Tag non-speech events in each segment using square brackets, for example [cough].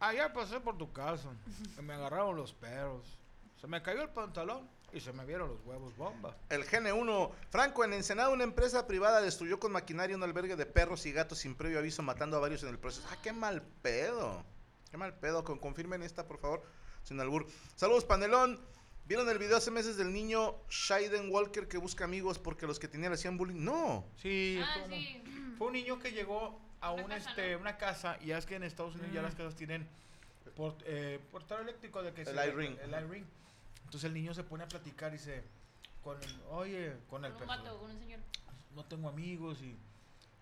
Ayer pasé por tu casa y me agarraron los perros. Se me cayó el pantalón y se me vieron los huevos bomba. El GN1. Franco, en Ensenada, una empresa privada destruyó con maquinaria un albergue de perros y gatos sin previo aviso, matando a varios en el proceso. ¡Ah, qué mal pedo! ¡Qué mal pedo! confirmen esta, por favor, sin albur. Saludos, panelón. ¿Vieron el video hace meses del niño Shaiden Walker que busca amigos porque los que tenían le hacían bullying? No. Sí, ah, fue un niño que llegó a un, este, una casa y ya es que en Estados Unidos ya las mm. casas tienen eh, portador eléctrico de que el iRing. El, iRing. Entonces el niño se pone a platicar y se con oye, con el perro. No tengo amigos y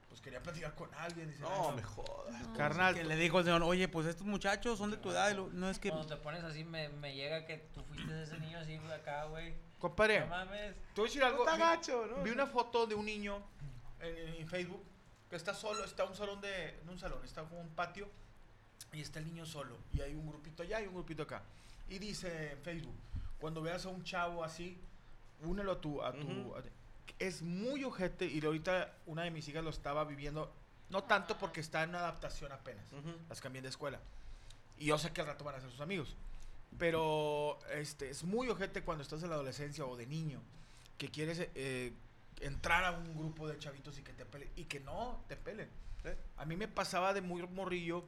pues quería platicar con alguien. Dice, no, me jodas. Carnal. Que le dijo al señor, oye, pues estos muchachos son de tu edad. no es que. Cuando te pones así, me, me llega que tú fuiste ese niño así de acá, güey. Compadre. No mames. Te voy a decir algo. Está gacho, ¿no? Vi una foto de un niño en, en, Facebook que está solo, está un salón de. No un salón, está como un patio. Y está el niño solo. Y hay un grupito allá y un grupito acá. Y dice en Facebook: cuando veas a un chavo así, únelo a tu. A tu es muy ojete y ahorita una de mis hijas lo estaba viviendo, no tanto porque está en una adaptación apenas, las cambié de escuela. Y yo sé que al rato van a ser sus amigos. Pero este, es muy ojete cuando estás en la adolescencia o de niño, que quieres eh, entrar a un grupo de chavitos y que te pelen, y que no te pelen. A mí me pasaba de muy morrillo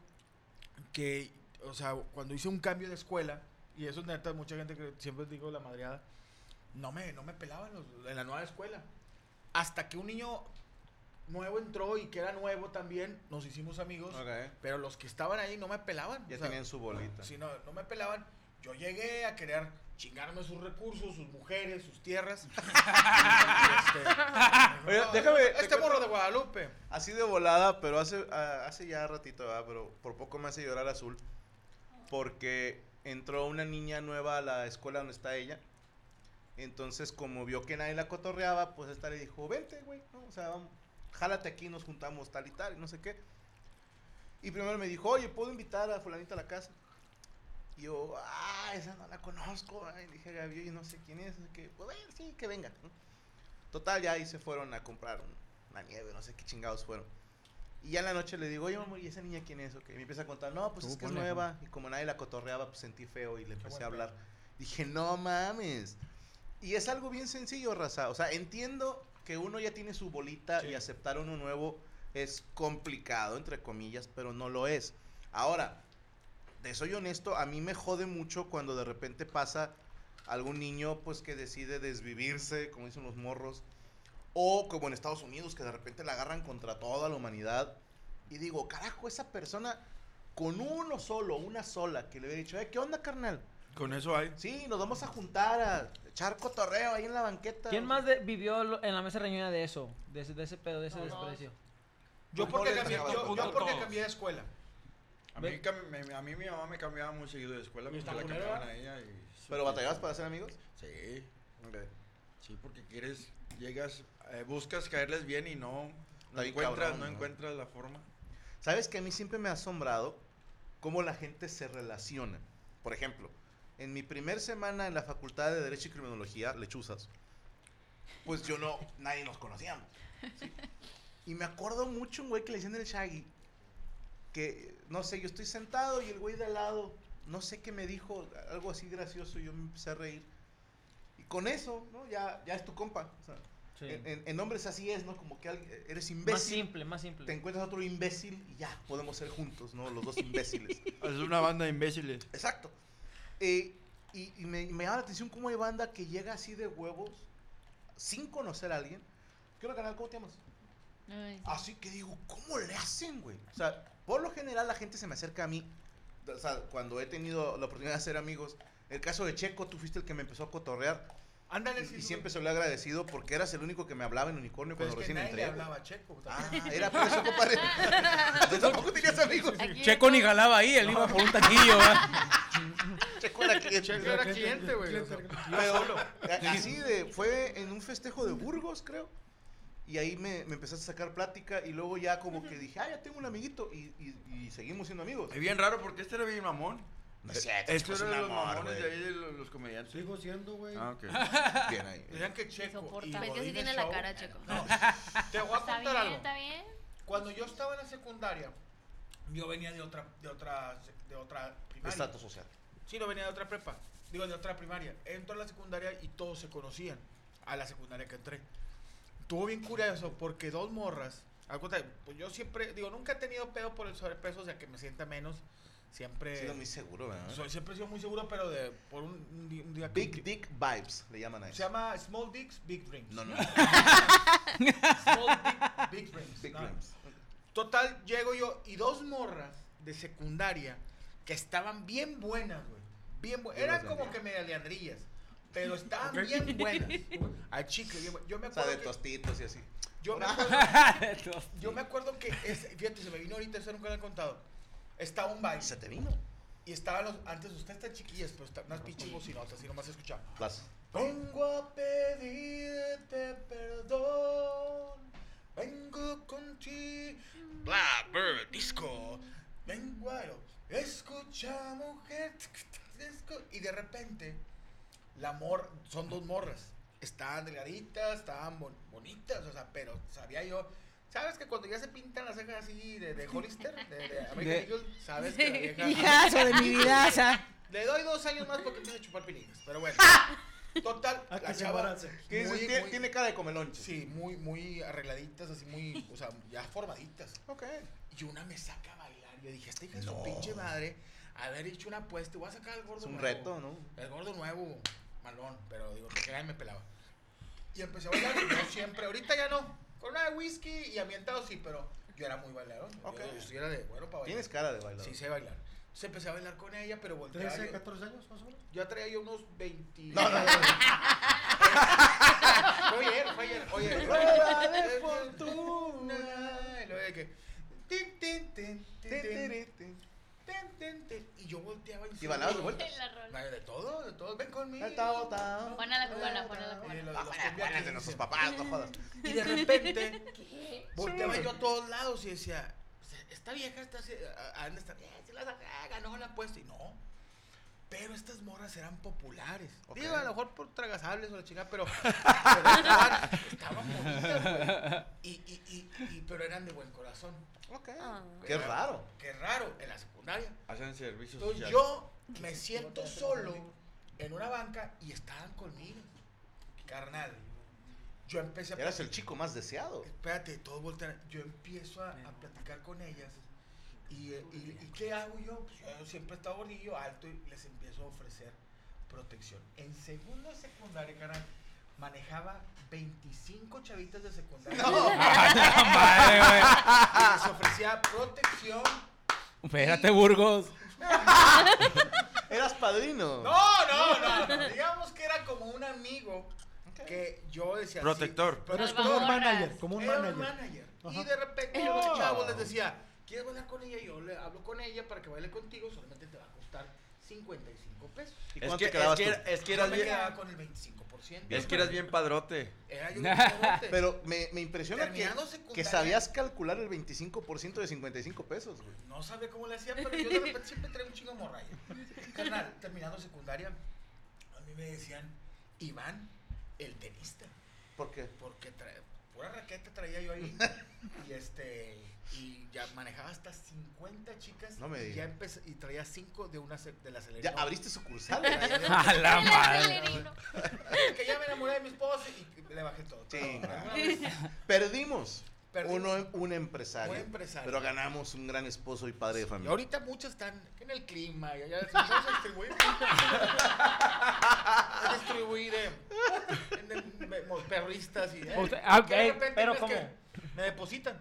que, o sea, cuando hice un cambio de escuela, y eso es neta, mucha gente que siempre digo la madreada, no me, no me pelaban en la nueva escuela hasta que un niño nuevo entró y que era nuevo también, nos hicimos amigos. Pero los que estaban ahí no me pelaban. Ya tenían su bolita. Si no, no me pelaban. Yo llegué a querer chingarme sus recursos, sus mujeres, sus tierras. [laughs] este, déjame. Este morro de Guadalupe. Así de volada, pero hace, hace ya ratito, pero por poco me hace llorar azul. Porque entró una niña nueva a la escuela donde está ella. Entonces, como vio que nadie la cotorreaba, pues esta le dijo, vente, güey, ¿no? O sea, jálate aquí, nos juntamos tal y tal, y no sé qué. Y primero me dijo, oye, ¿puedo invitar a fulanita a la casa? Y yo, ah, esa no la conozco. Y dije, Gaby, y no sé quién es. Que, pues, bueno, sí, que venga. Total, ya ahí se fueron a comprar una nieve, no sé qué chingados fueron. Y ya en la noche le digo, oye, amor, ¿y esa niña quién es? Okay. Y me empieza a contar, no, pues es que es nueva. Y como nadie la cotorreaba, pues sentí feo y le empecé a hablar. Dije, no mames. Y es algo bien sencillo, raza. O sea, entiendo que uno ya tiene su bolita y aceptar uno nuevo es complicado, entre comillas, pero no lo es. Ahora, de soy honesto, a mí me jode mucho cuando de repente pasa algún niño pues que decide desvivirse, como dicen los morros, o como en Estados Unidos que de repente la agarran contra toda la humanidad. Y digo, carajo, esa persona con uno solo, una sola, que le hubiera dicho, eh, ¿qué onda, carnal? Con eso hay. Sí, nos vamos a juntar a echar cotorreo ahí en la banqueta. ¿Quién más vivió en la mesa reñida de eso? De ese, de ese pedo, de ese desprecio. Yo, porque, cambié, yo, porque cambié de escuela. A mí, me- a mí mi mamá me cambiaba muy seguido de escuela ¿Y porque la cambiaban a ella. Y ¿Pero batallabas para ser amigos? Sí, sí, porque quieres, llegas, eh, buscas caerles bien y no, no encuentras, cabrón, no ¿no? encuentras la forma. ¿Sabes que a mí siempre me ha asombrado cómo la gente se relaciona? Por ejemplo, en mi primer semana en la Facultad de Derecho y Criminología, Lechuzas, pues yo no, nadie nos conocíamos. ¿sí? [laughs] Y me acuerdo mucho un güey que le decían el Shaggy, que, no sé, yo estoy sentado y el güey de al lado, no sé qué me dijo, algo así gracioso, y yo me empecé a reír. Y con eso, ¿no? Ya, ya es tu compa. o sea, Sí. en, en- en hombres así es, ¿no? Como que alguien- eres Más imbécil simple, más simple. te encuentras otro imbécil y ya, podemos ser juntos, ¿no? Los dos [laughs] imbéciles. Es una banda de imbéciles. Exacto. Eh, y y me, me llama la atención cómo hay banda que llega así de huevos, sin conocer a alguien. ¿Qué onda, canal? ¿Cómo te llamas? Ay, sí. Así que digo, ¿cómo le hacen, güey? O sea, por lo general la gente se me acerca a mí. O sea, cuando he tenido la oportunidad de hacer amigos. El caso de Checo, tú fuiste el que me empezó a cotorrear. Ándale, Y, sí, y siempre se lo he agradecido porque eras el único que me hablaba en unicornio Pero cuando es que recién nadie entré. le hablaba a Checo. Ah, era por eso, compadre. [laughs] Tú tampoco tenías amigos. Aquí Checo ni jalaba ahí, él iba por un taquillo. Checo era cliente. Checo era cliente, güey. Pero así de, fue en un festejo de Burgos, creo. Y ahí me, me empezaste a sacar plática y luego ya como que dije, ah, ya tengo un amiguito y, y- y seguimos siendo amigos. Es bien raro porque este era bien mamón. No es cierto, Este es era de los amor, mamones güey. de ahí de los, los comediantes. Sigo siendo, güey. Ah, ok. [laughs] Bien ahí. Decían que Checo. y Ves que sí tiene el la Show- cara, Checo. No, [laughs] te voy a Está contar bien, algo. está bien. Cuando yo estaba en la secundaria, yo venía de otra, de otra, de otra primaria. Estatus social. Sí, no venía de otra prepa. Digo, de otra primaria. Entro a la secundaria y todos se conocían. A la secundaria que entré. Estuvo bien curioso porque dos morras. Pues yo siempre, digo, nunca he tenido pedo por el sobrepeso, o sea, que me sienta menos. Siempre. He sido muy seguro, ¿verdad? soy, siempre he sido muy seguro, pero de por un, un día. que- Big Dick Vibes le llaman a Se eso. llama Small Dicks, Big Dreams. No, no. [laughs] Small Dick, Big Dreams. Big No. Dreams. Total, llego yo y dos morras de secundaria que estaban bien buenas, güey. Bien buenas. Yo Eran como que media leandrillas. Pero estaban bien buenas. Al chico, yo, yo me O sea, acuerdo. de que, tostitos y así. yo, me [laughs] acuerdo yo me acuerdo que, es- fíjate, se me vino ahorita, eso nunca lo he contado. Estaba un baile. Se te vino. Y estaban los. Antes ustedes están chiquillas, pero está, unas pinches bocinotas, así nomás escuchaba. Vas. Vengo a pedirte perdón. Vengo contigo. Blackbird Disco. Vengo a. Escucha, mujer. [laughs] Y de repente, la mor. Son dos morras. Estaban delgaditas, estaban bon- bonitas, o sea, pero sabía yo. ¿Sabes que cuando ya se pintan las cejas así de, de Hollister, de, de [laughs] American De- Eagle, sabes que la [laughs] vieja. Hijazo de mi vidaza. Le doy dos años más porque empieza a chupar pilines, pero bueno. [laughs] Total, A la chava. Tiene, muy- tiene cara de comelón. Sí, muy, muy arregladitas, así muy, o sea, ya formaditas. Ok. Y una me saca a bailar. Yo dije, esta hija de su pinche madre, haber hecho una apuesta, voy a sacar al gordo Es un nuevo. reto, ¿no? El gordo nuevo, malón, pero digo, que nadie me pelaba. Y empecé a bailar, yo siempre, ahorita ya no. Con una de whisky y ambientado sí, pero yo era muy bailador. Yo- Ok. Yo, yo era de bueno para bailar. Tienes cara de bailador. Sí, sé bailar. Entonces empecé a bailar con ella, pero volteaba. 13, yo- 14 años más o menos. yo traía yo unos 20. No, no, no. Fue ayer, fue ayer. Oye, de de fortuna. Y luego de que. tin, tin, tin, tin, tin, Tin, tin. Y yo volteaba y. ¿Y bailabas de vuelta? La rola. De todo, de todo. Ven conmigo. Tao, tao. Juana la cubana, Juana la Y cubana. los- Ah, los buenas de nuestros papás, no jodas. Y de repente, volteaba yo a todos lados y decía, esta vieja está así, a- anda está, eh, se la saca, ganó la apuesta y no. Pero estas morras eran populares. Ok. Digo, a lo mejor por tragasables o la chingada, pero, pero estaban, estaban bonitas, güey. Y, y, y, y- pero eran de buen corazón. Ok. Ah. Qué raro. Qué raro, en la secundaria. Hacen servicio Entonces social. yo me siento solo en una banca y estaban conmigo. Carnal. Yo empecé a Eras el chico más deseado. Espérate, todos voltean. Yo empiezo a, a platicar con ellas. Y, y, ¿y qué hago yo? Pues yo siempre he estado gordillo, alto, y les empiezo a ofrecer protección. En segundo de secundaria, carnal, manejaba 25 chavitas de secundaria. Madre, [laughs] güey. Y les ofrecía protección. Espérate, Burgos. [laughs] Eras padrino. No, no, no, no. Digamos que era como un amigo que yo decía. Protector. sí, Pero es como un manager, como un Era manager. un manager. Y de repente yo a los chavos les decía, ¿quieres bailar con ella? Yo le hablo con ella para que baile contigo, solamente te va a costar 55 pesos. ¿Y Es que, te quedabas es, que, es que Yo eras me bien, quedaba con el 25%. es que eras bien padrote. Era yo [laughs] bien padrote. Pero me, me impresiona que, que sabías calcular el 25% de 55 pesos, güey. No sabía cómo le hacía, pero yo de repente siempre traigo un chingo de morralla. Carnal, terminando secundaria, a mí me decían, Iván, el tenista. ¿Por qué? Porque trae, pura raqueta traía yo ahí. [laughs] y este, y ya manejaba hasta 50 chicas. No me y ya empecé, y traía 5 de una de la Ya abriste sucursal. A la madre. que ya me enamoré de mi esposa y le bajé todo. Perdimos. Uno, un empresario. Buen empresario. Pero ganamos un gran esposo y padre de Y familia. ahorita muchos están en el clima y distribuir. a distribuir eh, perristas y. eh, ah, de eh, repente pero ¿cómo? que Me depositan.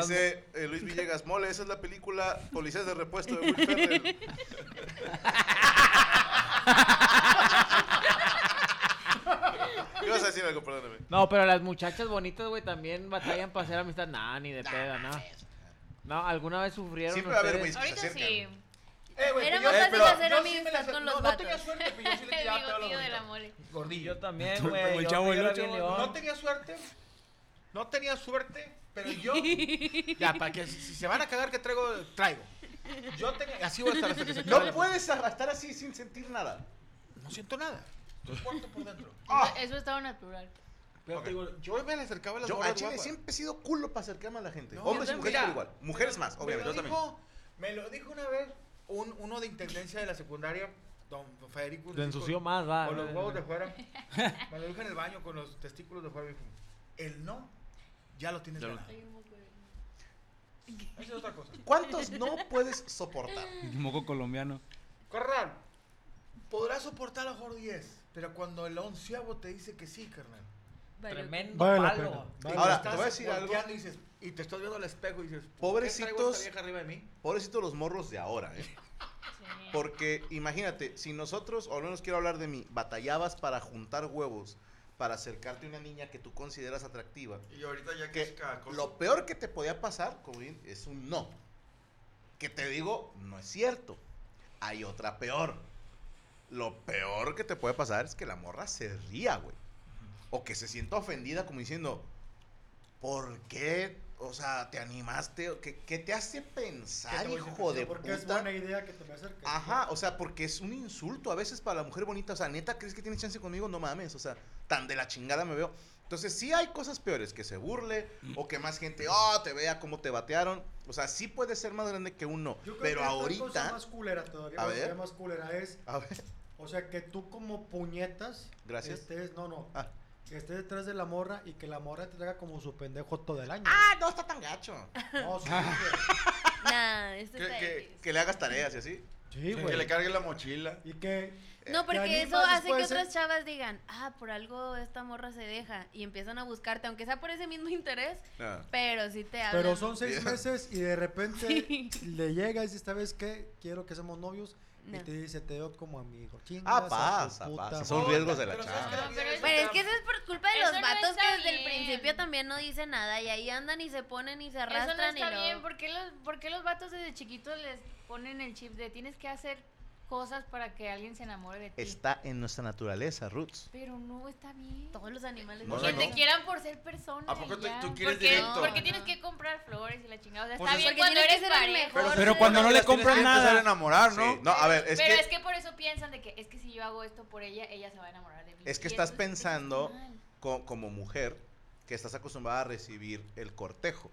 Dice eh, Luis Villegas, mole, esa es la película Policías de Repuesto de Will [laughs] Ferrell. [laughs] ¿Qué vas a decir algo? Perdóname. No, pero las muchachas bonitas, güey, también batallan para hacer amistad. Nah, ni de pedo, no. No, alguna vez sufrieron Siempre va a haber ustedes? güeyes que se Ahorita acercan. sí. Eh, güey, Era pues yo- eh, fácil pero hacer yo sí me amistad con no, los No tenía vatos. suerte, pero yo sí le tiraba [laughs] Digo, pedo a los tío de la bonitos. mole. Gordillo. Yo también, Como güey. el yo Chavo del era Ocho, bien güey. león. No tenía suerte. No tenía suerte, pero yo. ya, para que si, se van a cagar que traigo, traigo. Yo tenía. Así voy a estar hasta que se No puedes estar así sin sentir nada. No siento nada. Estoy muerto por dentro. Eso- Eso estaba natural. Pero te digo, yo me le acercaba a las Yo a morras Chile guapas. siempre he sido culo para acercarme a la gente. No, Hombres y yo mujeres también. por igual. Mujeres más, Me obviamente. lo, Yo también. dijo, me lo dijo una vez un, uno de intendencia de la secundaria, don Federico. Te ensució más, va. Con los huevos de fuera. [laughs] Me lo dijo en el baño con los testículos de fuera. me dijo, el no, ya lo tienes Ya ganado. Esa es otra cosa. ¿Cuántos no puedes soportar? [laughs] Moco colombiano. Carnal, podrás soportar a lo mejor 10, pero cuando el onceavo te dice que sí, carnal. Tremendo Vale palo. vale. Ahora, te voy a decir algo. Y, dices, y te estás viendo al espejo y dices, ¿por qué traigo Pobrecitos. esta vieja arriba de mí? Pobrecitos los morros de ahora, ¿eh? Sí. Porque imagínate, si nosotros, o al menos quiero hablar de mí, batallabas para juntar huevos, para acercarte a una niña que tú consideras atractiva, Y ahorita ya que que es cada cosa. lo peor que te podía pasar, como bien, es un no. Que te digo, no es cierto. Hay otra peor. Lo peor que te puede pasar es que la morra se ría, güey. O que se sienta ofendida como diciendo, ¿por qué? O sea, ¿te animaste? ¿Qué, qué te hace pensar, te hijo de sí, Porque es puta? buena idea que te me acerques. Ajá, o sea, porque es un insulto a veces para la mujer bonita. O sea, neta, ¿crees que tienes chance conmigo? No mames, o sea, tan de la chingada me veo. Entonces, sí hay cosas peores, que se burle o que más gente, oh, te vea cómo te batearon. O sea, sí puede ser más grande que uno. Yo creo Pero que otra cosa ahorita, más culera todavía, A más- ver. más culera es, a ver, o sea, que tú como puñetas Gracias. estés, no, no, Ah. que estés detrás de la morra y que la morra te traiga como su pendejo todo el año. ah, no está tan gacho. No, sí, [laughs] Nah, esto ¿Qué- está qué- difícil. Que le hagas tareas y así. Güey. Sí, Que güey. le cargue la mochila. Y que No, porque eso hace que ¿eh? otras chavas digan, ah, por algo esta morra se deja y empiezan a buscarte, aunque sea por ese mismo interés, Ah. pero sí te hablan. Pero son seis Yeah. [laughs] meses y de repente Sí. le llega y dice, ¿esta vez qué? Quiero que seamos novios. No. Y te dice, te veo como amigo. Ah, pasa, puta pasa. Son riesgos de la Pero ¿sabes No, vida pero, es pero es otra- que eso es por culpa de los no vatos que desde el principio también no dicen nada y ahí andan y se ponen y se Eso no arrastran y está bien. ¿Por qué, los, ¿Por qué los vatos desde chiquitos les ponen el chip de tienes que hacer cosas para que alguien se enamore de ti? Está en nuestra naturaleza, Roots. Pero no está bien. Todos los animales No, que no, te quieran por ser persona. ¿A poco ya. tú quieres ¿Por qué- directo? ¿Por qué Ajá. tienes que comprar flores y la chingada? O sea, Pues está es- bien Porque cuando eres el mejor. Pero cuando no le compran nada. a enamorar, ¿no? Sí. No, a ver, es Pero que es que por eso piensan de que es que si yo hago esto por ella, ella se va a enamorar de mí. Es que Y estás pensando co- como mujer que estás acostumbrada a recibir el cortejo.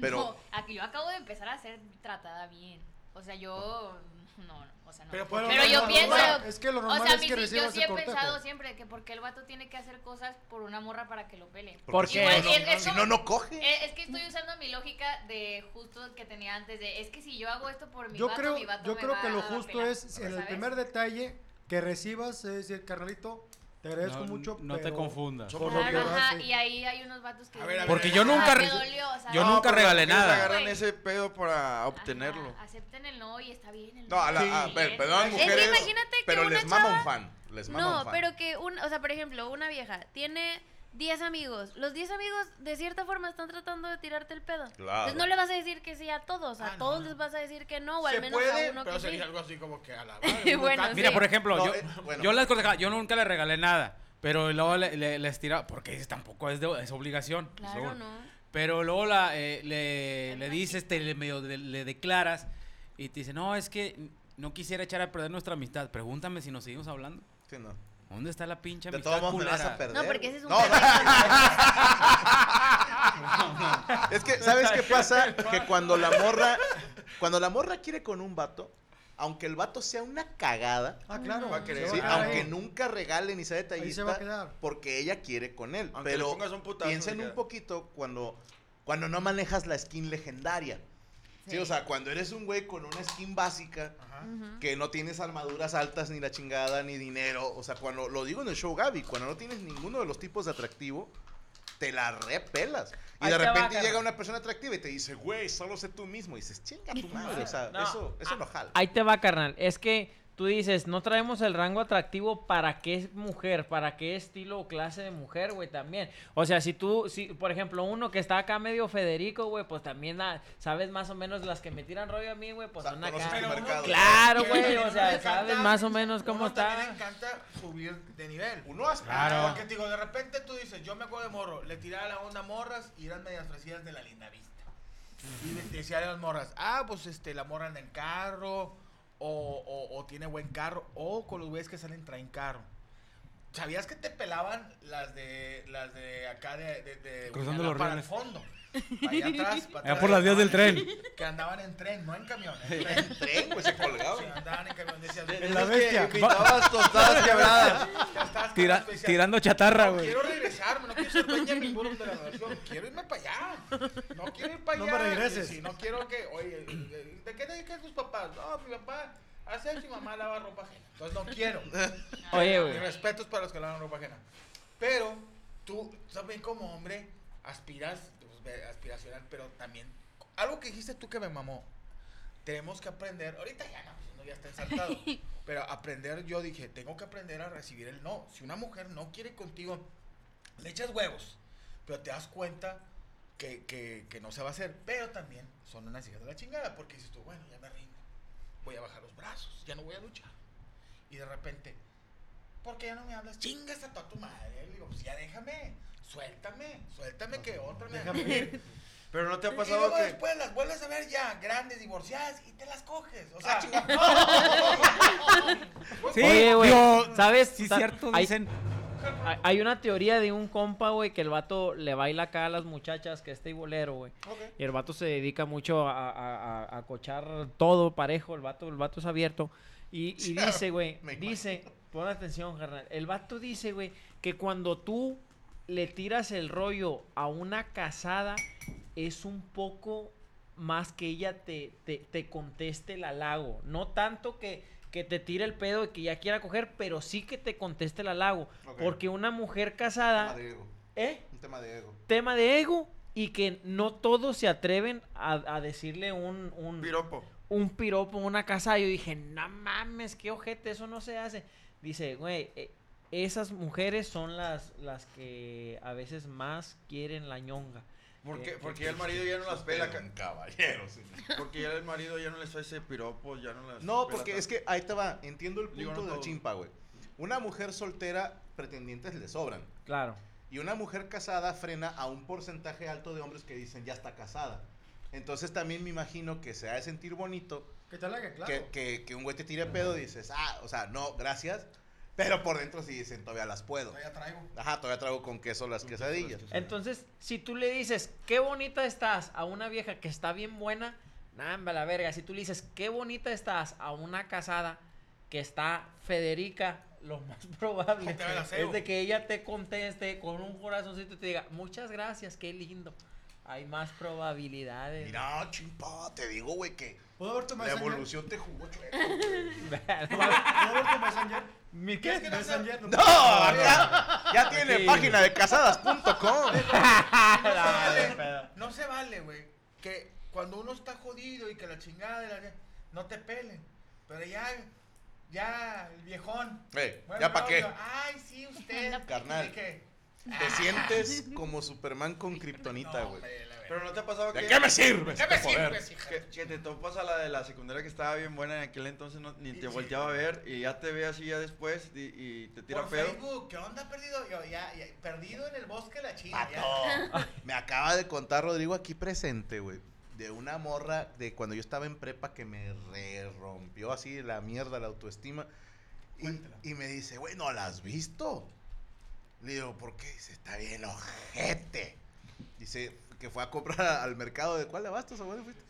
Pero- No, aquí yo acabo de empezar a ser tratada bien. O sea, yo. No, no, o sea, no. Pero Pero, por lo yo pienso. Es que lo o normal sea, es mi- que sí, recibas yo sí he cortejo. pensado siempre que porque el vato tiene que hacer cosas por una morra para que lo pele. Porque no, es- no- si no, no coge. Eh, es que estoy usando mi lógica de justo que tenía antes de es que si yo hago esto por mi Yo vato, creo, mi vato yo me creo va que lo justo pelar, es en el primer detalle que recibas, es decir, carnalito, te agradezco No, mucho, no te confundas. por lo que Claro, ajá, y ahí hay unos vatos que A ver, a ver, Porque yo ver. nunca yo No, nunca regalé nada. agarran ese pedo para Ajá, obtenerlo. acepten el no y está bien el No, a la, Sí. a ver, perdón, Es que mujeres. imagínate que pero una les mama chava- un fan. Les mama No, un fan. pero que un, o sea, por ejemplo, una vieja tiene 10 amigos. Los 10 amigos de cierta forma están tratando de tirarte el pedo. Claro. Entonces no le vas a decir que sí a todos, a Ah, todos no. les vas a decir que no, o al Se menos puede, a uno pero que sería sí. algo así como que a la [laughs] madre, [laughs] Bueno, sí. Mira, por ejemplo, No, yo, eh, bueno. yo las cosas, yo nunca le regalé nada, pero luego le, le- les tira, porque tampoco es, de, es obligación. Claro, seguro. no. Pero luego la, eh, le, le dices, te, le, medio le declaras y te dice, no, es que no quisiera echar a perder nuestra amistad. Pregúntame si nos seguimos hablando. Sí, no. ¿Dónde está la pinche De todos modos me vas culera? a perder. No, porque ese es un No. [laughs] Es que, ¿sabes qué pasa? [laughs] Que cuando la morra, cuando la morra quiere con un vato, aunque el vato sea una cagada, Ah, claro. Va a querer. sí, va aunque ahí. nunca regale ni sea Ahí se va a detallista, quedar. porque ella quiere con él. Aunque le pero pongas un putazo, piensen se un poquito cuando, cuando no manejas la skin legendaria. Sí. o sea, cuando eres un güey con una skin básica, Ajá. que no tienes armaduras altas, ni la chingada, ni dinero. O sea, cuando lo digo en el show, Gaby, cuando no tienes ninguno de los tipos de atractivo, te la repelas. Y Ahí de va, repente llega una persona atractiva y te dice, güey, solo sé tú mismo. Y dices, chinga tu madre. O sea, No, eso, eso no jala. Ahí te va, carnal. Es que tú dices, no traemos el rango atractivo para qué mujer, para qué estilo o clase de mujer, güey, también. O sea, si tú, si, por ejemplo, uno que está acá medio Federico, güey, pues también ah, sabes más o menos las que me tiran rollo a mí, güey, pues O sea, son acá. mercado. Claro, güey, o sea, sabes encanta- más o menos cómo uno está. le encanta subir de nivel. Uno hasta Claro. Porque te digo, de repente tú dices, yo me acuerdo de morro, le tiraba la onda a morras y eran medias fresidas de la linda vista. Y le decía a las morras, ah, pues este, la morra anda en carro, o, o- o tiene buen carro, o con los güeyes que salen traen carro. ¿Sabías que te pelaban las de las de acá de, de, de Cruzando los para el fondo? Allá atrás, para Allá atrás, por las vías del tren. en- Que andaban en tren, no en camión. En tren. en tren, güey, se colgaba. Sí, andaban en camión. Decías, En la bestia. invitabas [laughs] tostadas quebradas. ya estás con Tira- tirando chatarra, no güey. quiero regresarme, no quiero ser Benjamin Button de la relación, quiero irme para allá. No quiero ir para No allá. me regreses. Sí, no quiero que, oye, ¿de qué te dedican tus papás? No, mi papá hace mi mamá lava ropa ajena. Entonces no quiero. [laughs] Oye, Mis güey. respetos para los que lavan ropa ajena. Pero tú también como hombre aspiras, pues, aspiracional, pero también, algo que dijiste tú que me mamó, tenemos que aprender, ahorita ya no, pues, uno ya está ensartado, [laughs] pero aprender, yo dije, tengo que aprender a recibir el no. Si una mujer no quiere contigo, le echas huevos, pero te das cuenta que, que, que no se va a hacer, pero también son unas hijas de la chingada, porque dices tú, bueno, ya me rindo, voy a bajar los brazos, ya no voy a luchar. Y de repente, ¿por qué ya no me hablas? Chingas a toda tu madre. Le digo, pues ya déjame, suéltame, suéltame que otra me Déjame ir. [laughs] Pero no te ha y pasado luego que. después las vuelves a ver ya grandes, divorciadas y te las coges. O sea, [laughs] Sí, Oye, güey, ¿sabes? Sí, cierto, hay- dicen. Hay- una teoría de un compa, güey, que el vato le baila acá a las muchachas, que es bolero, güey. Y el vato se dedica mucho a, a, a- a cochar todo parejo, el vato, el vato es abierto. Y, y [laughs] dice, güey, dice, pon atención, carnal. El vato dice, güey, que cuando tú le tiras el rollo a una casada, es un poco más que ella te, te, te conteste el halago. No tanto que, que te tire el pedo y que ya quiera coger, pero sí que te conteste el halago. Porque una mujer Un casada, tema de ego. ¿eh? Un tema de ego. Tema de ego y que no todos se atreven a, a decirle un, un, Piropo. un piropo una casa. Yo dije, no mames, qué ojete, eso no se hace. Dice, güey, eh, esas mujeres son las, las que a veces más quieren la ñonga. Porque, Eh, porque ya el marido ya no las pela. es un caballero, señor. [laughs] Porque ya el marido ya no les hace piropo, ya no las. No, porque tanto. es que ahí te va. Entiendo el punto Digo, no del todo. chimpa, güey. Una mujer soltera, pretendientes le sobran. Claro. Y una mujer casada frena a un porcentaje alto de hombres que dicen ya está casada. Entonces también me imagino que se ha de sentir bonito Que te halague, claro. que, que, que un güey te tire pedo y dices, ah, o sea, no, gracias. Pero por dentro sí dicen, todavía las puedo. ya traigo. Ajá, todavía traigo con queso las quesadillas. Entonces, si tú le dices, qué bonita estás a una vieja que está bien buena, Namba, la verga. Si tú le dices, qué bonita estás a una casada que está Federica, lo más [laughs] probable es de que ella te conteste con un corazoncito y te diga, muchas gracias, qué lindo. Hay más probabilidades. Mira, chimpa, te digo, güey, que ¿Puedo ver tu la evolución te jugó chueco. [laughs] ¿Puedo tu Messenger? ¿Mi ¿Quieres que no sea- Messenger. No, ya, ya tiene Sí. página de casadas.com. [laughs] No se Ah, vale, pedo. no se vale, güey. Que cuando uno está jodido y que la chingada de la no te pelen. Pero ya, ya, el viejón. ¿ya pa' no, qué? Ay, sí, usted. Carnal. ¿Y qué? Te sientes [laughs] como Superman con kriptonita, güey. Pero no te ha pasado ¿De que... qué me sirve ¿Qué este me hija? Que, que te topas a la de la secundaria que estaba bien buena en aquel entonces, no- ni te volteaba a ver y ya te ve así ya después y, y te tira Por pedo. Facebook, ¿qué onda perdido? Yo, ya, ya, perdido en el bosque de la China. Pato. Ya. [laughs] Me acaba de contar Rodrigo aquí presente, güey. De una morra de cuando yo estaba en prepa que me re rompió así la mierda, la autoestima. Y, y me dice, güey, ¿no la has visto? Le digo, ¿por qué? Dice, está bien ojete. Dice que fue a comprar al mercado de cuál de abastos, abuelo, fuiste?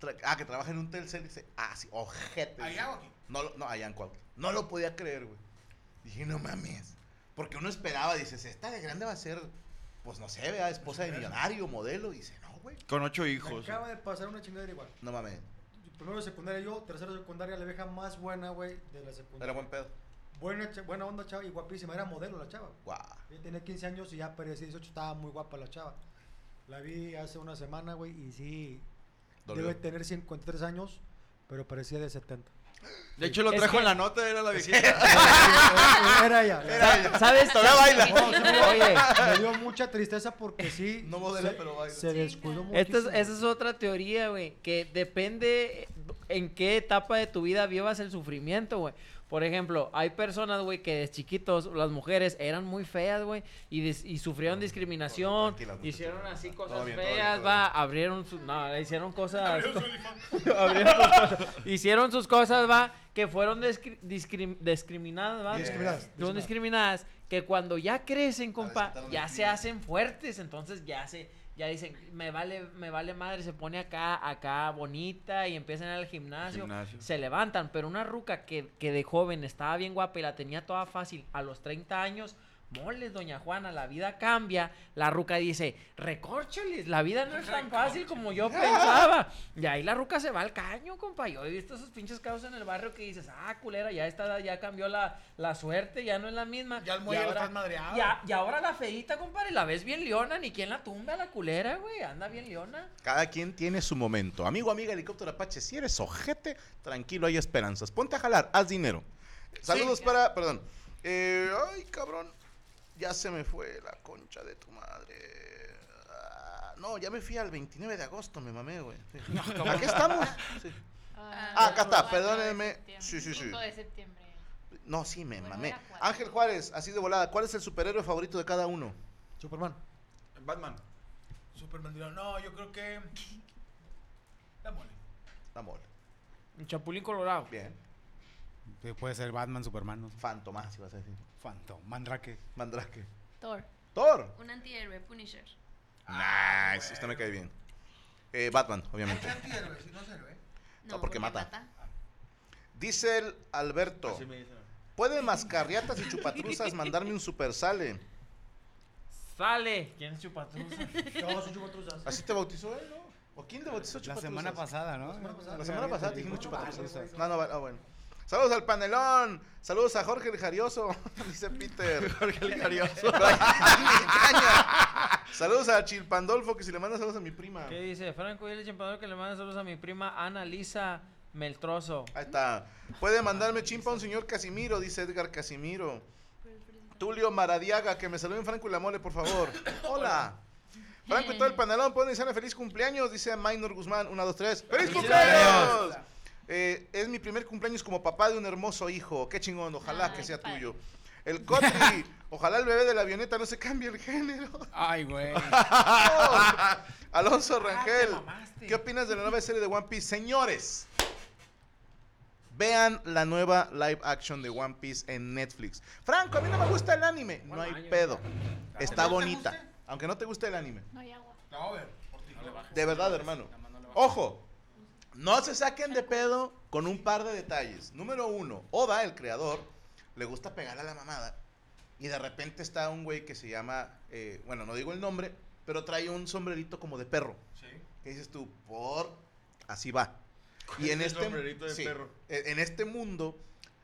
Tra- ah, que trabaja en un Telcel. Dice, ah, sí, ojete. ¿Allá o aquí? No, lo- no, allá en Cuautla. No lo podía creer, güey. Dije, no mames. Porque uno esperaba, dices, esta de grande va a ser, pues no sé, vea, esposa de millonario, modelo. Y dice, no, güey. Con ocho Me hijos. acaba de pasar una chingadera igual. No mames. Primero de secundaria yo, tercero de secundaria, la vieja más buena, güey, de la secundaria. Era buen pedo. Buena, buena onda, chava, y guapísima. Era modelo la chava. Ella tenía 15 años y ya parecía 18, estaba muy guapa la chava. La vi hace una semana, güey, y sí, Dolió. debe tener 53 años, pero parecía de 70. De hecho, lo Es trajo que- en la nota, era la viejita. Era ella. Era ella. ¿Sabes? Todavía baila. Oye, Me dio mucha tristeza porque sí. No modela, se, pero baila. Se descuidó mucho. Esta es, esa es otra teoría, güey, que depende en qué etapa de tu vida vivas el sufrimiento, güey. Por ejemplo, hay personas, güey, que de chiquitos, las mujeres eran muy feas, güey, y, y sufrieron discriminación, hicieron así Todo cosas bien, todo bien, feas, todo va, abrieron sus, no, hicieron cosas, [laughs] abrieron sus cosas, hicieron sus cosas, va, que fueron discri- discrim- discriminadas, va, Discriminadas, fueron discriminadas, que cuando ya crecen, compa, ya se hacen fuertes, entonces ya se, ya dicen, me vale, me vale madre, se pone acá, acá bonita y empiezan al gimnasio, Gimnasio. se levantan, pero una ruca que, que de joven estaba bien guapa y la tenía toda fácil, a los 30 años, moles, doña Juana, la vida cambia, la ruca dice, recórcholes, la vida no es tan fácil como yo pensaba, y ahí la ruca se va al caño, compa, yo he visto esos pinches casos en el barrio que dices, ah, culera, ya esta ya cambió la, la suerte, ya no es la misma, Ya el Y muelle lo ahora- estás madreado. ya- y ahora la feita, compadre, la ves bien leona, ni quien la tumba la culera, güey, anda bien leona. Cada quien tiene su momento. Amigo, amiga, helicóptero Apache, si eres ojete, tranquilo, hay esperanzas. Ponte a jalar, haz dinero. Saludos para, perdón. Eh, ay, cabrón. Ya se me fue la concha de tu madre. Ah, no, ya me fui al 29 de agosto, me mamé, güey. Sí. [laughs] Aquí estamos. Sí. Ah, acá está, perdónenme. Sí, sí, sí. 5 de septiembre. No, sí, me Bueno, mamé. Ángel Juárez, así de volada. ¿Cuál es el superhéroe favorito de cada uno? Superman. Batman. Superman dirá, no, yo creo que. La mole. La mole. Un chapulín colorado. Bien. Sí, Puede ser Batman, Superman, no sé. Fantomás, ibas a decir. Phantom, Mandrake. Mandrake. Thor. Thor. Un antihéroe, Punisher. Nice, usted me cae bien. Eh, Batman, obviamente. ¿Qué antihéroe? Si no es héroe. No, porque mata. Dice el Alberto. Así me dicen. ¿Puede mascarriatas y chupatruzas mandarme un super sale? Sale. ¿Quién es chupatruza? [laughs] Yo soy chupatruzas. ¿Así te bautizó él, no? ¿O quién te bautizó La chupatruzas? semana pasada, ¿no? La semana pasada te dijimos No, chupatruzas. no, No, ah, bueno. Saludos al panelón. Saludos a Jorge el Jarioso. [laughs] Dice Peter. [laughs] Jorge el Jarioso. [laughs] Saludos a Chilpandolfo, que si le manda saludos a mi prima. ¿Qué dice? Franco y el chimpador que le manda saludos a mi prima Ana Lisa Meltroso. Ahí está. Puede mandarme chimpa a un señor Casimiro, dice Edgar Casimiro. Tulio Maradiaga, que me saluden Franco y la mole, por favor. [coughs] Hola. Franco y todo el panelón, pueden desearle feliz cumpleaños, dice Minor Guzmán. Una, dos, tres. ¡Feliz cumpleaños! Eh, es mi primer cumpleaños como papá de un hermoso hijo. Qué chingón, ojalá Ay, que sea padre. tuyo. El Cotri, [laughs] ojalá el bebé de la avioneta no se cambie el género. Ay, güey. [laughs] Alonso Rangel, mamaste. ¿qué opinas de la nueva serie de One Piece? Señores, vean la nueva live action de One Piece en Netflix. Franco, a mí no me gusta el anime. No hay pedo. Está ¿No te bonita. Aunque no te guste el anime. No hay agua. No, a ver. por ti. De verdad, hermano. Ojo, no se saquen de pedo con un par de detalles. Número uno, Oda, el creador, le gusta pegar a la mamada. Y de repente está un güey que se llama, eh, bueno, no digo el nombre, pero trae un sombrerito como de perro. Sí. ¿Qué dices tú? Por... Así va. Y en este, sombrerito de sí, perro. e- en este mundo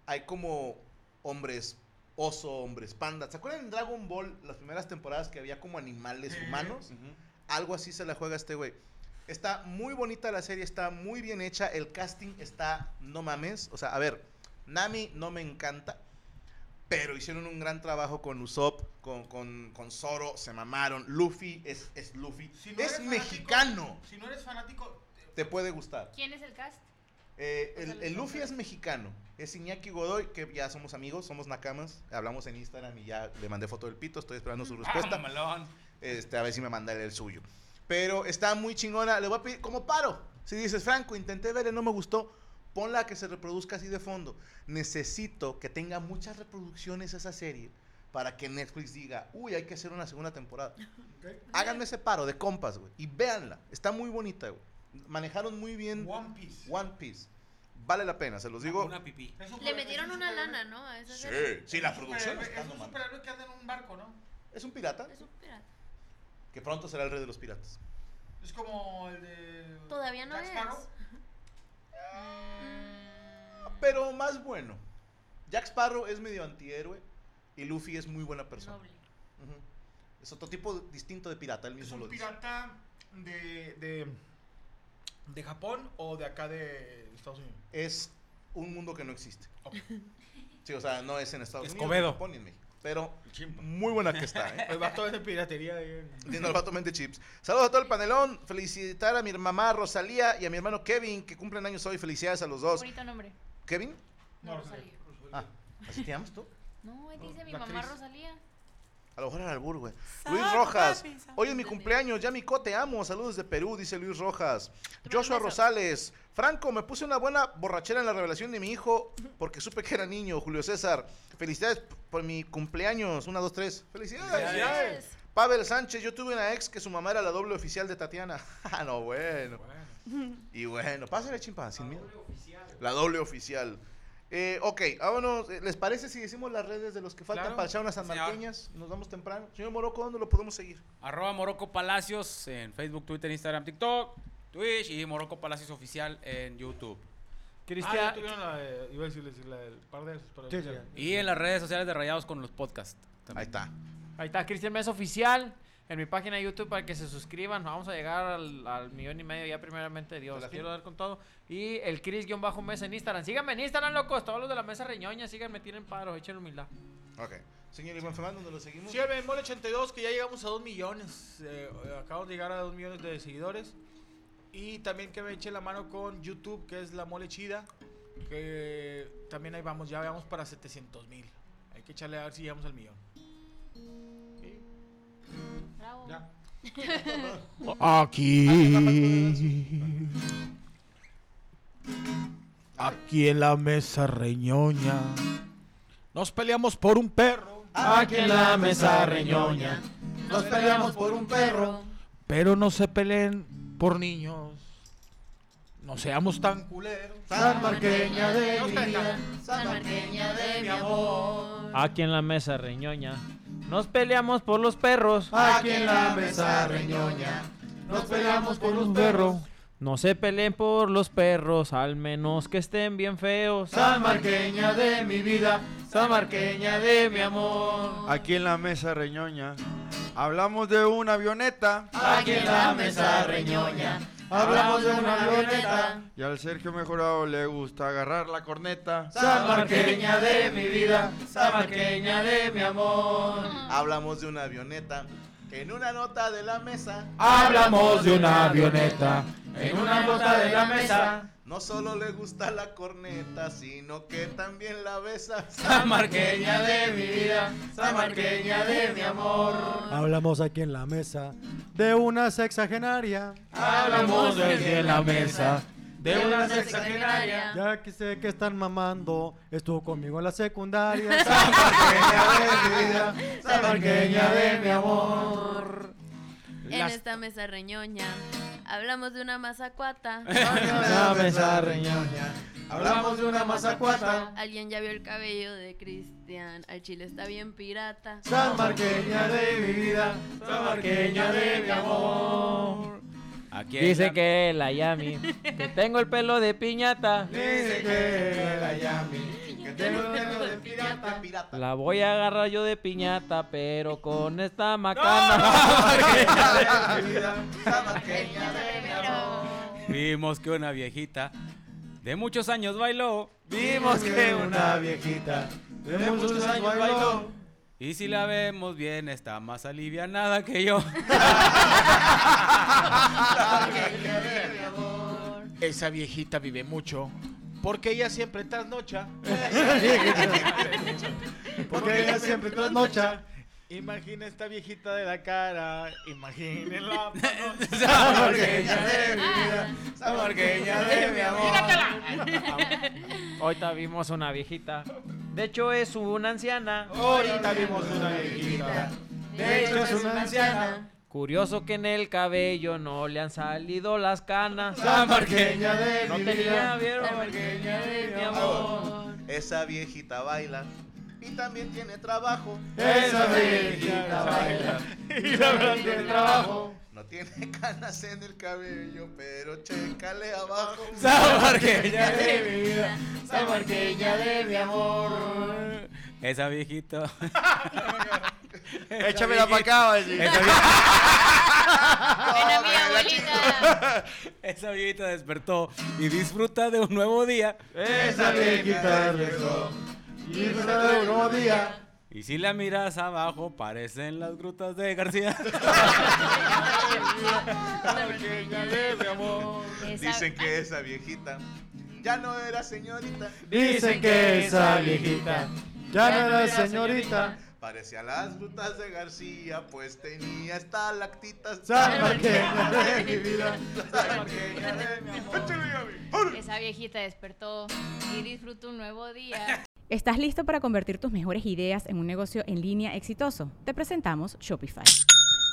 hay como hombres oso, hombres panda. ¿Se acuerdan en Dragon Ball las primeras temporadas que había como animales humanos? Algo así se la juega este güey. Está muy bonita la serie, está muy bien hecha. El casting está, no mames. O sea, a ver, Nami no me encanta. Pero hicieron un gran trabajo con Usopp, con, con, con Zoro, se mamaron. Luffy es, es Luffy. Si no es fanático- mexicano. Si no eres fanático, Te puede gustar. ¿Quién es el cast? Eh, el, el Luffy es mexicano. Es Iñaki Godoy, que ya somos amigos, somos nakamas. Hablamos en Instagram y ya le mandé foto del pito. Estoy esperando su respuesta. Ah, mamalón. Este, a ver si me manda el suyo. Pero está muy chingona. Le voy a pedir como paro. Si dices, Franco, intenté verle, no me gustó, ponla a que se reproduzca así de fondo. Necesito que tenga muchas reproducciones esa serie para que Netflix diga, uy, hay que hacer una segunda temporada. [laughs] Háganme ese paro de compas, güey. Y véanla. Está muy bonita, güey. Manejaron muy bien One Piece. One Piece. Vale la pena, se los digo. Una pipí. Le metieron una lana, ¿no? A esa serie. Sí, sí, la Es un producción Es un superhéroe que anda en un barco, ¿no? Es un pirata Es un pirata. Que pronto será el rey de los piratas. Es como el de. Todavía no Jack es. Sparrow. Pero más bueno. Jack Sparrow es medio antihéroe y Luffy es muy buena persona. Noble. Ujú. Es otro tipo distinto de pirata, él ¿Es mismo un lo dice. pirata de, de. de Japón o de acá de Estados Unidos? Es un mundo que no existe. Sí, o sea, no es en Estados [laughs] Unidos, Escobedo. en Japón ni en México. Pero muy buena que está, ¿eh? [laughs] El vato de piratería Entiendo el vato mente chips. Saludos a todo el panelón. Felicitar a mi mamá Rosalía y a mi hermano Kevin, que cumplen años hoy. Felicidades a los dos. Bonito nombre. ¿Kevin? No, Rosalía. Ah, ¿así te llamas tú? No, ahí dice mi mamá actriz. Rosalía. A lo mejor era albur, güey. Luis Rojas. Hoy es mi cumpleaños. Ya Mico, te amo. Saludos de Perú, dice Luis Rojas. Joshua. Rosales. Franco, me puse una buena borrachera en la revelación de mi hijo porque supe que era niño. Julio César. Felicidades por mi cumpleaños. Una, dos, tres. Felicidades. Felicidades. Pavel Sánchez. Yo tuve una ex que su mamá era la doble oficial de Tatiana. [laughs] Ah, no, bueno. Y bueno, pásale chimpa, sin miedo. La doble oficial. Eh, ok, vámonos. Eh, ¿Les parece si decimos las redes de los que faltan Claro. para echar unas sanmarqueñas? Nos vamos temprano. Señor Moroco, ¿dónde lo podemos seguir? Arroba Morocco Palacios en Facebook, Twitter, Instagram, TikTok, Twitch y Morocco Palacios Oficial en YouTube. Ah, Cristian, ya tuvieron la de- iba a decirles la del par de esos. pero Sí, ya. Y en las redes sociales de Rayados con los podcasts. Ahí está. ahí está Cristian Mesa Oficial en mi página de YouTube para que se suscriban. Vamos a llegar al, al millón y medio ya primeramente Dios. la Quiero dar con todo. Y el Cris-Mesa en Instagram. Síganme en Instagram, locos. Todos los de la mesa reñoña, síganme, tienen paro, echen humildad. Ok. Señor Iván Fernando, ¿dónde lo seguimos? Sí, el Bemol 82, que ya llegamos a 2 millones. eh, acabamos de llegar a 2 millones de seguidores. Y también que me eche la mano con YouTube, que es La Mole Chida. Que también ahí vamos, ya vamos para 700 mil. Hay que echarle a ver si llegamos al millón. Sí. Bravo. Ya. Aquí. Aquí en la mesa reñoña. Nos peleamos por un perro. Aquí en la mesa reñoña. Nos peleamos por un perro. Pero no se peleen por niños. No seamos tan culeros. San Marqueña de mi vida, San Marqueña de mi amor. Aquí en la mesa reñoña. Nos peleamos por los perros. Aquí en la mesa reñoña, nos peleamos por un perro. No se peleen por los perros, al menos que estén bien feos. San Marqueña de mi vida, San Marqueña de mi amor. Aquí en la mesa reñoña hablamos de una avioneta Aquí en la mesa reñoña, hablamos de una avioneta. y al Sergio Mejorado le gusta agarrar la corneta. San Marqueña de mi vida, San Marqueña de mi amor. Hablamos de una avioneta. En una nota de la mesa. Hablamos de una avioneta en una nota de la mesa. No solo le gusta la corneta, sino que también la besa. San Marqueña de mi vida, San Marqueña de mi amor. Hablamos aquí en la mesa de una sexagenaria. Hablamos desde la mesa de una sexagenaria. Ya que sé que están mamando, estuvo conmigo en la secundaria. [laughs] San Marqueña de mi vida, San Marqueña de mi amor. En esta mesa reñoña Hablamos de una mazacuata. [laughs] Reñoña. Hablamos de una mazacuata. Alguien ya vio el cabello de Cristian. Al chile está bien pirata. Marqueña de mi vida, Marqueña de mi amor. Aquí Dice que la Yami, que tengo el pelo de piñata. Dice que la Yami, que tengo el pelo de pirata. La voy a agarrar yo de piñata, pero con esta macana. Vimos que una viejita de muchos años bailó. Vimos que una viejita de muchos años bailó. Y si la vemos bien, está más alivianada que yo. Esa viejita vive mucho. Porque ella siempre trasnocha. [laughs] Porque ella siempre trasnocha. Imagina esta viejita de la cara. Imagínenla. Marqueña de mi vida, Marqueña de mi amor. Ahorita vimos una viejita. De hecho, es una anciana. Ahorita vimos una viejita. De hecho es una anciana. Curioso que en el cabello no le han salido las canas. Marqueña de No mi tenía, vida. ¿vieron? Marqueña de mi amor. Esa viejita baila y también tiene trabajo. Esa viejita baila y la tiene trabajo. No tiene [laughs] canas en el cabello, pero chécale abajo. [laughs] Marqueña de mi vida, Marqueña de mi amor. Esa viejita. [laughs] Échamela para acá, va a decir. Esa, [laughs] vie- Ven a mi abuelita. esa viejita despertó y disfruta de un nuevo día. Esa viejita regresó y disfruta de un nuevo día. Y si la miras abajo, parecen las grutas de García. [laughs] Dicen que esa viejita ya no era señorita, Dicen que esa viejita ya no era señorita. Parecía las grutas de García, pues tenía estalactitas. San Marqueña de mi vida, San Marqueña de mi amor. Esa viejita despertó y disfrutó un nuevo día. ¿Estás listo para convertir tus mejores ideas en un negocio en línea exitoso? Te presentamos Shopify.